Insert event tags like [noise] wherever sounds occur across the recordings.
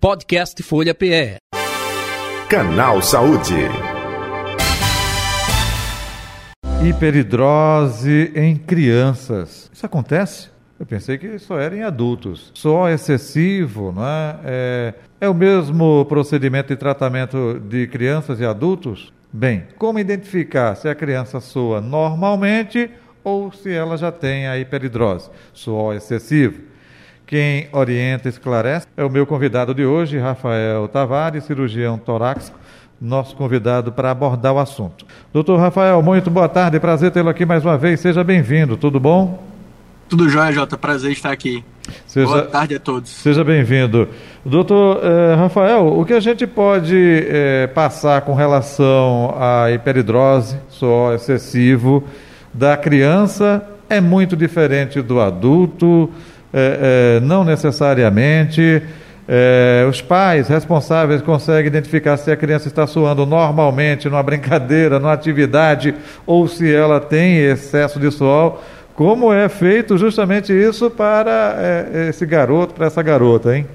Podcast Folha PE. Canal Saúde. Hiperidrose em crianças. Isso acontece? Eu pensei que só era em adultos. Só excessivo, não é? é? É o mesmo procedimento de tratamento de crianças e adultos? Bem, como identificar se a criança soa normalmente ou se ela já tem a hiperidrose, suor excessivo? Quem orienta e esclarece é o meu convidado de hoje, Rafael Tavares, cirurgião torácico, nosso convidado para abordar o assunto. Doutor Rafael, muito boa tarde, prazer tê-lo aqui mais uma vez, seja bem-vindo, tudo bom? Tudo jóia, Jota, prazer estar aqui. Seja, boa tarde a todos. Seja bem-vindo. Doutor eh, Rafael, o que a gente pode eh, passar com relação à hiperidrose, suor excessivo, da criança é muito diferente do adulto? É, é, não necessariamente. É, os pais responsáveis conseguem identificar se a criança está suando normalmente numa brincadeira, numa atividade, ou se ela tem excesso de suor. Como é feito justamente isso para é, esse garoto, para essa garota, hein?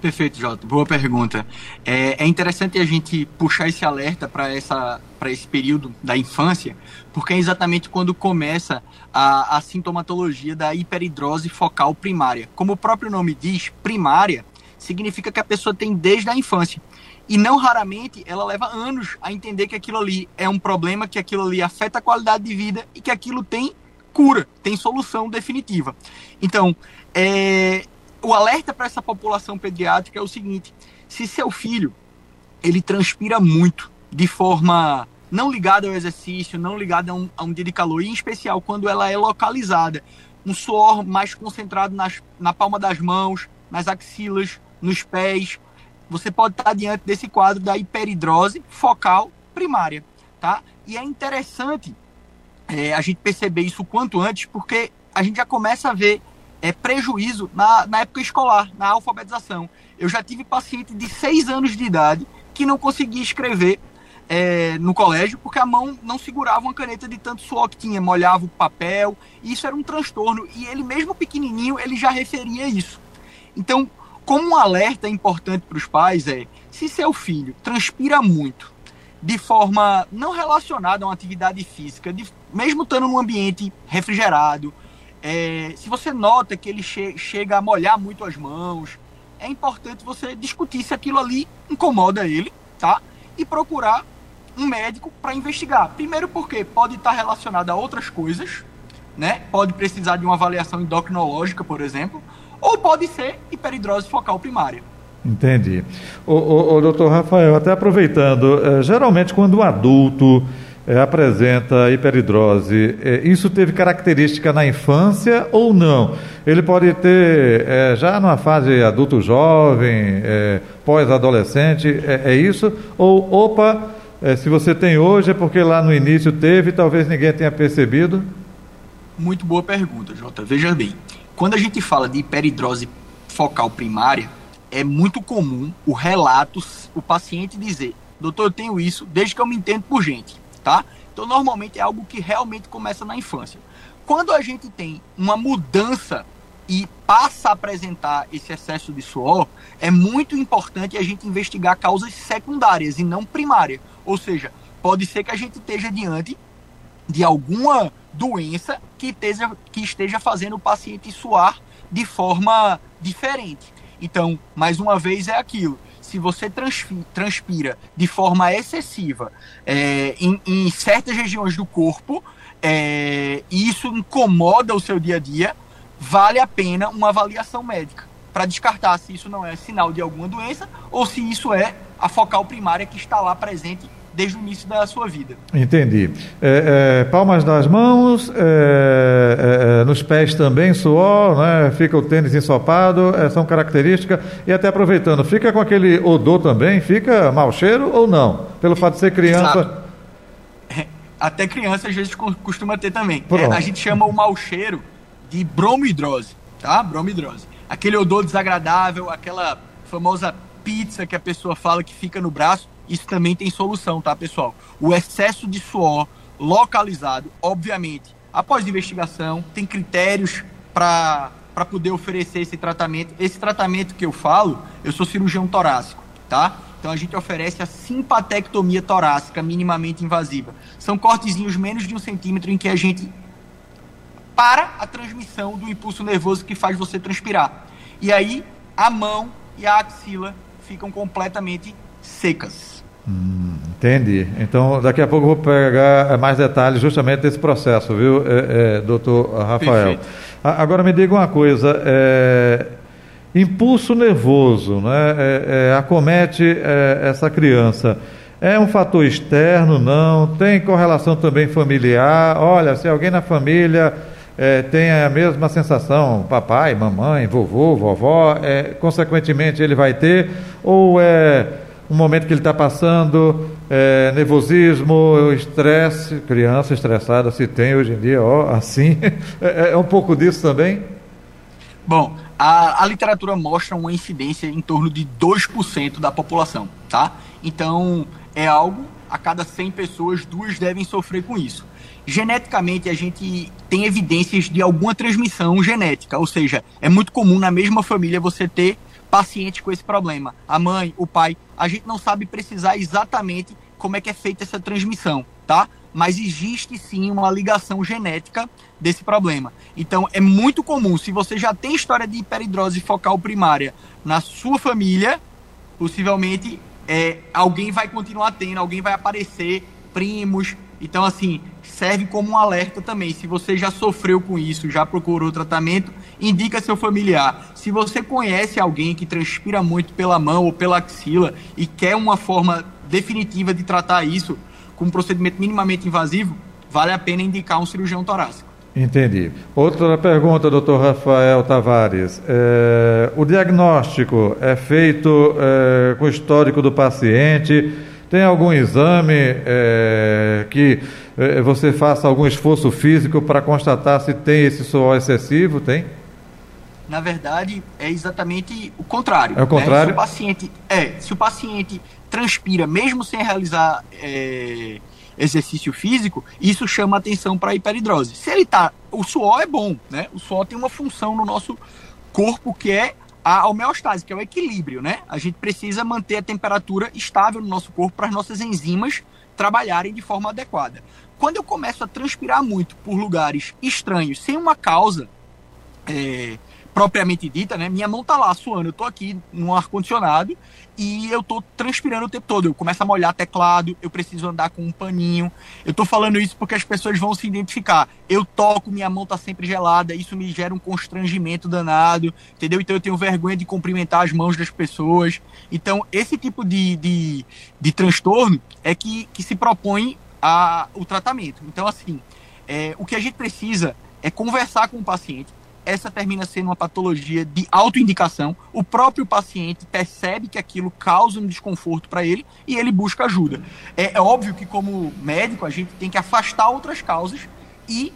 Perfeito, Jota. Boa pergunta. É, é interessante a gente puxar esse alerta para esse período da infância, porque é exatamente quando começa a, a sintomatologia da hiperidrose focal primária. Como o próprio nome diz, primária significa que a pessoa tem desde a infância. E não raramente ela leva anos a entender que aquilo ali é um problema, que aquilo ali afeta a qualidade de vida e que aquilo tem cura, tem solução definitiva. Então, é, o alerta para essa população pediátrica é o seguinte: se seu filho ele transpira muito de forma não ligada ao exercício, não ligada a um, a um dia de calor, e em especial quando ela é localizada, um suor mais concentrado nas, na palma das mãos, nas axilas, nos pés, você pode estar diante desse quadro da hiperidrose focal primária, tá? E é interessante é, a gente perceber isso quanto antes, porque a gente já começa a ver é, prejuízo na, na época escolar, na alfabetização. Eu já tive paciente de 6 anos de idade que não conseguia escrever é, no colégio porque a mão não segurava uma caneta de tanto suor que tinha, molhava o papel, isso era um transtorno. E ele, mesmo pequenininho, ele já referia isso. Então, como um alerta importante para os pais é: se seu filho transpira muito, de forma não relacionada a uma atividade física, de, mesmo estando num ambiente refrigerado, é, se você nota que ele che chega a molhar muito as mãos, é importante você discutir se aquilo ali incomoda ele, tá? E procurar um médico para investigar. Primeiro porque pode estar relacionado a outras coisas, né? Pode precisar de uma avaliação endocrinológica, por exemplo, ou pode ser hiperidrose focal primária. Entendi. O, doutor Rafael, até aproveitando, é, geralmente quando o adulto é, apresenta hiperidrose, é, isso teve característica na infância ou não? Ele pode ter é, já numa fase adulto jovem, é, pós-adolescente, é, é, isso? Ou, opa, é, se você tem hoje é porque lá no início teve, talvez ninguém tenha percebido? Muito boa pergunta, Jota. Veja bem, quando a gente fala de hiperidrose focal primária, é muito comum o relato, o paciente dizer, doutor, eu tenho isso desde que eu me entendo por gente tá? Então, normalmente é algo que realmente começa na infância. Quando a gente tem uma mudança e passa a apresentar esse excesso de suor, é muito importante a gente investigar causas secundárias e não primárias. Ou seja, pode ser que a gente esteja diante de alguma doença que esteja, que esteja fazendo o paciente suar de forma diferente. Então, mais uma vez, é aquilo se você transpira de forma excessiva é, em, em, certas regiões do corpo é, e isso incomoda o seu dia a dia, vale a pena uma avaliação médica para descartar se isso não é sinal de alguma doença ou se isso é a focal primária que está lá presente desde o início da sua vida. Entendi. É, é, palmas das mãos, é, é, é nos pés também, suor, né? fica o tênis ensopado, é, são características. E até aproveitando, fica com aquele odor também, fica mau cheiro ou não? Pelo fato de ser criança. Exato. Até criança às vezes costuma ter também. a gente chama o mau cheiro de bromidrose, tá? Bromidrose. Aquele odor desagradável, aquela famosa pizza que a pessoa fala que fica no braço isso também tem solução, tá, pessoal? O excesso de suor localizado, obviamente, após investigação, tem critérios para poder oferecer esse tratamento. Esse tratamento que eu falo, eu sou cirurgião torácico, tá? Então a gente oferece a simpatectomia torácica minimamente invasiva. São cortezinhos menos de um centímetro em que a gente para a transmissão do impulso nervoso que faz você transpirar. E aí a mão e a axila ficam completamente secas. Hum, entendi. Então, daqui a pouco eu vou pegar mais detalhes justamente desse processo, viu, é, é, doutor Rafael? Perfeito. Agora me diga uma coisa, é, impulso nervoso, né, é, é, acomete é, essa criança, é um fator externo, não? Tem correlação também familiar? Olha, se alguém na família é, tem a mesma sensação, papai, mamãe, vovô, vovó, é, consequentemente ele vai ter, ou é um momento que ele está passando, é, nervosismo, estresse, criança estressada se tem hoje em dia, ó, assim, [laughs] é, é, um pouco disso também? Bom, a, a literatura mostra uma incidência em torno de 2% da população, tá? Então, é algo, a cada 100 pessoas, duas devem sofrer com isso. Geneticamente, a gente tem evidências de alguma transmissão genética, ou seja, é muito comum na mesma família você ter paciente com esse problema. A mãe, o pai, a gente não sabe precisar exatamente como é que é feita essa transmissão, tá? Mas existe sim uma ligação genética desse problema. Então é muito comum, se você já tem história de hiperidrose focal primária na sua família, possivelmente é, alguém vai continuar tendo, alguém vai aparecer, primos. Então, assim, serve como um alerta também. Se você já sofreu com isso, já procurou tratamento, indica seu familiar. Se você conhece alguém que transpira muito pela mão ou pela axila e quer uma forma definitiva de tratar isso com um procedimento minimamente invasivo, vale a pena indicar um cirurgião torácico. Entendi. Outra pergunta, doutor Rafael Tavares. É, o diagnóstico é feito é, com o histórico do paciente? Tem algum exame é, que é, você faça algum esforço físico para constatar se tem esse suor excessivo? Tem? Na verdade, é exatamente o contrário. É o contrário? Né? Se o paciente, é, se o paciente transpira, mesmo sem realizar é, exercício físico, isso chama atenção para a hiperidrose. Se ele tá, o suor é bom, né? O suor tem uma função no nosso corpo que é a homeostase, que é o equilíbrio, né? A gente precisa manter a temperatura estável no nosso corpo para as nossas enzimas trabalharem de forma adequada. Quando eu começo a transpirar muito por lugares estranhos, sem uma causa é, propriamente dita, né? Minha mão tá lá suando, eu tô aqui no ar condicionado e eu tô transpirando o tempo todo. Eu começo a molhar teclado, eu preciso andar com um paninho. Eu tô falando isso porque as pessoas vão se identificar. Eu toco, minha mão tá sempre gelada, isso me gera um constrangimento danado, entendeu? Então eu tenho vergonha de cumprimentar as mãos das pessoas. Então, esse tipo de, de, de transtorno é que, que se propõe a, o tratamento. Então, assim, é, o que a gente precisa é conversar com o paciente, essa termina sendo uma patologia de autoindicação. O próprio paciente percebe que aquilo causa um desconforto para ele e ele busca ajuda. É, é, óbvio que, como médico, a gente tem que afastar outras causas e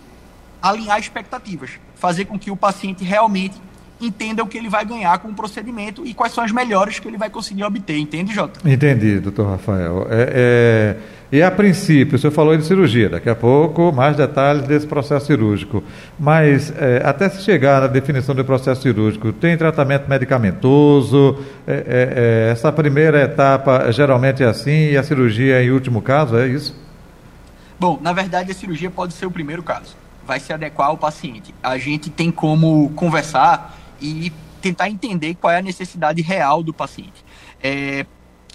alinhar expectativas, fazer com que o paciente realmente entenda o que ele vai ganhar com o procedimento e quais são as melhores que ele vai conseguir obter. Entende, Jota? Entendi, doutor Rafael. É, é... E a princípio, o senhor falou de cirurgia, daqui a pouco mais detalhes desse processo cirúrgico. Mas é, até se chegar na definição do processo cirúrgico, tem tratamento medicamentoso? É, é, é, essa primeira etapa geralmente é assim e a cirurgia é em último caso, é isso? Bom, na verdade a cirurgia pode ser o primeiro caso. Vai se adequar ao paciente. A gente tem como conversar e tentar entender qual é a necessidade real do paciente. É,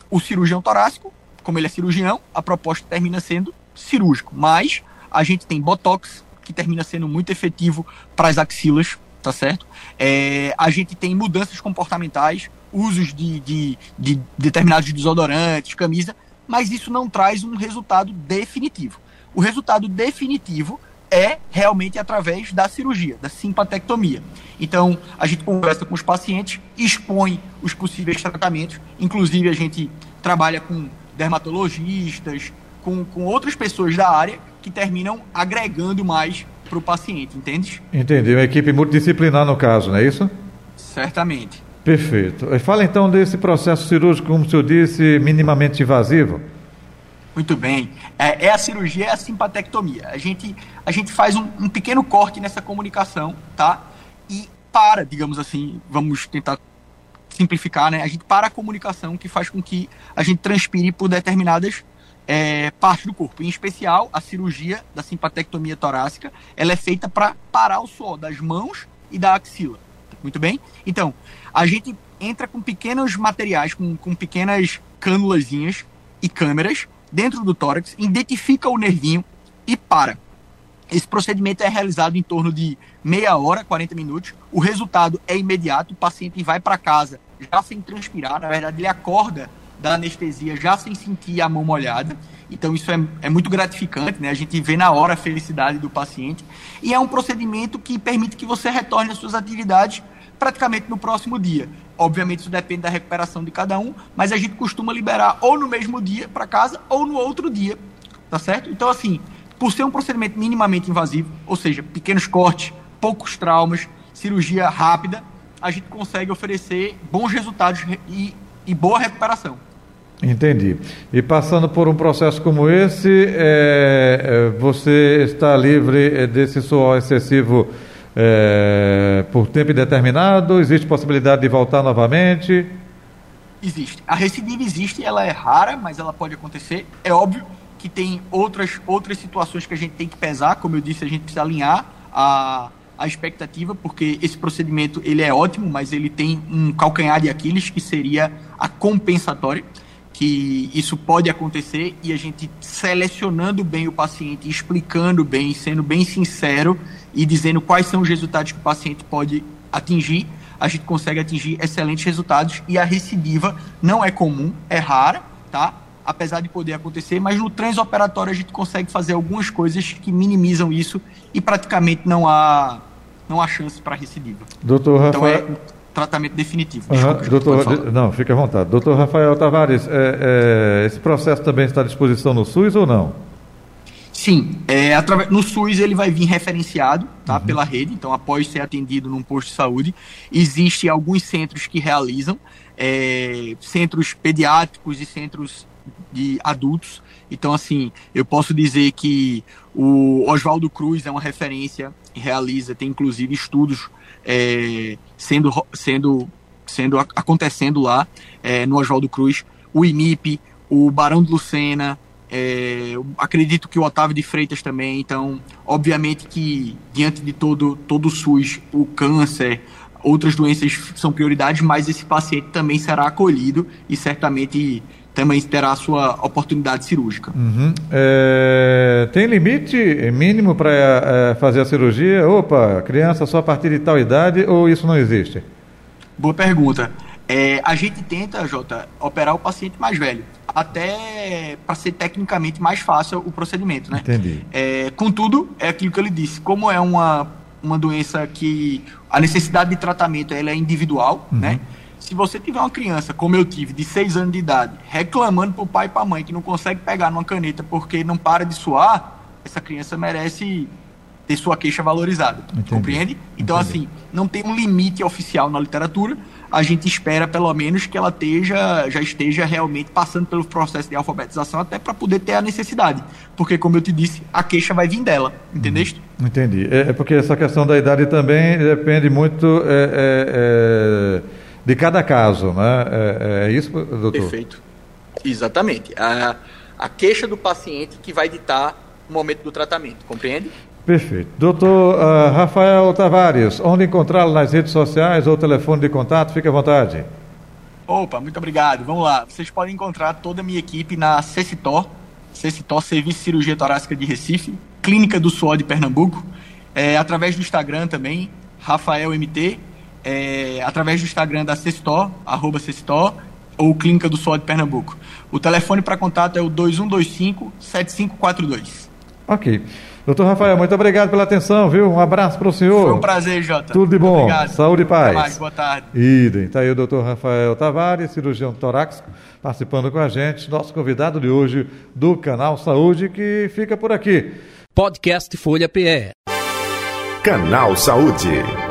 o cirurgião torácico como ele é cirurgião, a proposta termina sendo cirúrgico. Mas a gente tem botox, que termina sendo muito efetivo para as axilas, tá certo? É, a gente tem mudanças comportamentais, usos de, de, de determinados desodorantes, camisa, mas isso não traz um resultado definitivo. O resultado definitivo é realmente através da cirurgia, da simpatectomia. Então, a gente conversa com os pacientes, expõe os possíveis tratamentos, inclusive a gente trabalha com dermatologistas, com, com outras pessoas da área que terminam agregando mais para o paciente, entende? Entendi. Uma equipe multidisciplinar no caso, não é isso? Certamente. Perfeito. Fala então desse processo cirúrgico, como o senhor disse, minimamente invasivo. Muito bem. É, é a cirurgia, é a simpatectomia. A gente, a gente faz um, um pequeno corte nessa comunicação, tá? E para, digamos assim, vamos tentar simplificar, né? A gente para a comunicação que faz com que a gente transpire por determinadas é, partes do corpo. Em especial, a cirurgia da simpatectomia torácica, ela é feita para parar o suor das mãos e da axila. Muito bem? Então, a gente entra com pequenos materiais, com, com pequenas cânulazinhas e câmeras dentro do tórax, identifica o nervinho e para. Esse procedimento é realizado em torno de meia hora, 40 minutos. O resultado é imediato, o paciente vai para casa já sem transpirar, na verdade ele acorda da anestesia já sem sentir a mão molhada. Então isso é, é muito gratificante, né? A gente vê na hora a felicidade do paciente. E é um procedimento que permite que você retorne às suas atividades praticamente no próximo dia. Obviamente isso depende da recuperação de cada um, mas a gente costuma liberar ou no mesmo dia para casa ou no outro dia, tá certo? Então assim, por ser um procedimento minimamente invasivo, ou seja, pequenos cortes, poucos traumas, cirurgia rápida, a gente consegue oferecer bons resultados e, e boa recuperação. Entendi. E passando por um processo como esse, é, você está livre desse suor excessivo é, por tempo indeterminado? Existe possibilidade de voltar novamente? Existe. A recidiva existe, ela é rara, mas ela pode acontecer. É óbvio que tem outras, outras situações que a gente tem que pesar, como eu disse, a gente precisa alinhar a, a expectativa, porque esse procedimento ele é ótimo, mas ele tem um calcanhar de Aquiles que seria a compensatória, que isso pode acontecer e a gente selecionando bem o paciente, explicando bem, sendo bem sincero e dizendo quais são os resultados que o paciente pode atingir, a gente consegue atingir excelentes resultados e a recidiva não é comum, é rara, tá? apesar de poder acontecer, mas no transoperatório a gente consegue fazer algumas coisas que minimizam isso e praticamente não há, não há chance para recidiva. Doutor Rafael... Então é tratamento definitivo. Uhum, doutor, não, fica à vontade. Doutor Rafael Tavares, é, é, esse processo também está à disposição no SUS ou não? Sim, é, através, no SUS ele vai vir referenciado tá, uhum. pela rede, então após ser atendido num posto de saúde, existem alguns centros que realizam, é, centros pediátricos e centros de adultos. Então, assim, eu posso dizer que o Oswaldo Cruz é uma referência, realiza, tem inclusive estudos é, sendo, sendo, sendo acontecendo lá é, no Oswaldo Cruz. O IMIP, o Barão de Lucena, é, acredito que o Otávio de Freitas também. Então, obviamente que diante de todo, todo o SUS, o câncer, outras doenças são prioridades, mas esse paciente também será acolhido e certamente também terá a sua oportunidade cirúrgica. Uhum. É, tem limite mínimo para é, fazer a cirurgia? Opa, criança só a partir de tal idade ou isso não existe? Boa pergunta. É, a gente tenta, Jota, operar o paciente mais velho, até para ser tecnicamente mais fácil o procedimento, né? Entendi. É, contudo, é aquilo que ele disse, como é uma, uma doença que a necessidade de tratamento ela é individual, uhum. né? Se você tiver uma criança, como eu tive, de 6 anos de idade, reclamando pro pai e pra mãe que não consegue pegar numa caneta porque não para de suar, essa criança merece ter sua queixa valorizada. Entendi. Compreende? Então, Entendi. assim, não tem um limite oficial na literatura. A gente espera, pelo menos, que ela esteja, já esteja realmente passando pelo processo de alfabetização até para poder ter a necessidade. Porque, como eu te disse, a queixa vai vir dela. Entendeste? Hum, entendi. É, é porque essa questão da idade também depende muito. É, é, é de cada caso, né? É, é isso, doutor? Perfeito. Exatamente. A, a queixa do paciente que vai ditar o momento do tratamento, compreende? Perfeito. Doutor uh, Rafael Tavares, onde encontrá-lo nas redes sociais ou telefone de contato? Fique à vontade. Opa, muito obrigado. Vamos lá. Vocês podem encontrar toda a minha equipe na Cecitor, Cecitor Serviço de Cirurgia Torácica de Recife, Clínica do Suor de Pernambuco, é, através do Instagram também, Rafael MT, é, através do Instagram da Cestor, arroba Cestor, ou Clínica do Sol de Pernambuco. O telefone para contato é o 2125-7542. Ok. Doutor Rafael, muito obrigado pela atenção, viu? Um abraço para o senhor. Foi um prazer, Jota. Tudo de bom. Obrigado. Saúde e paz. Até mais, boa tarde. Idem. Está aí o doutor Rafael Tavares, cirurgião torácico, participando com a gente, nosso convidado de hoje do Canal Saúde, que fica por aqui. Podcast Folha PE. Canal Saúde.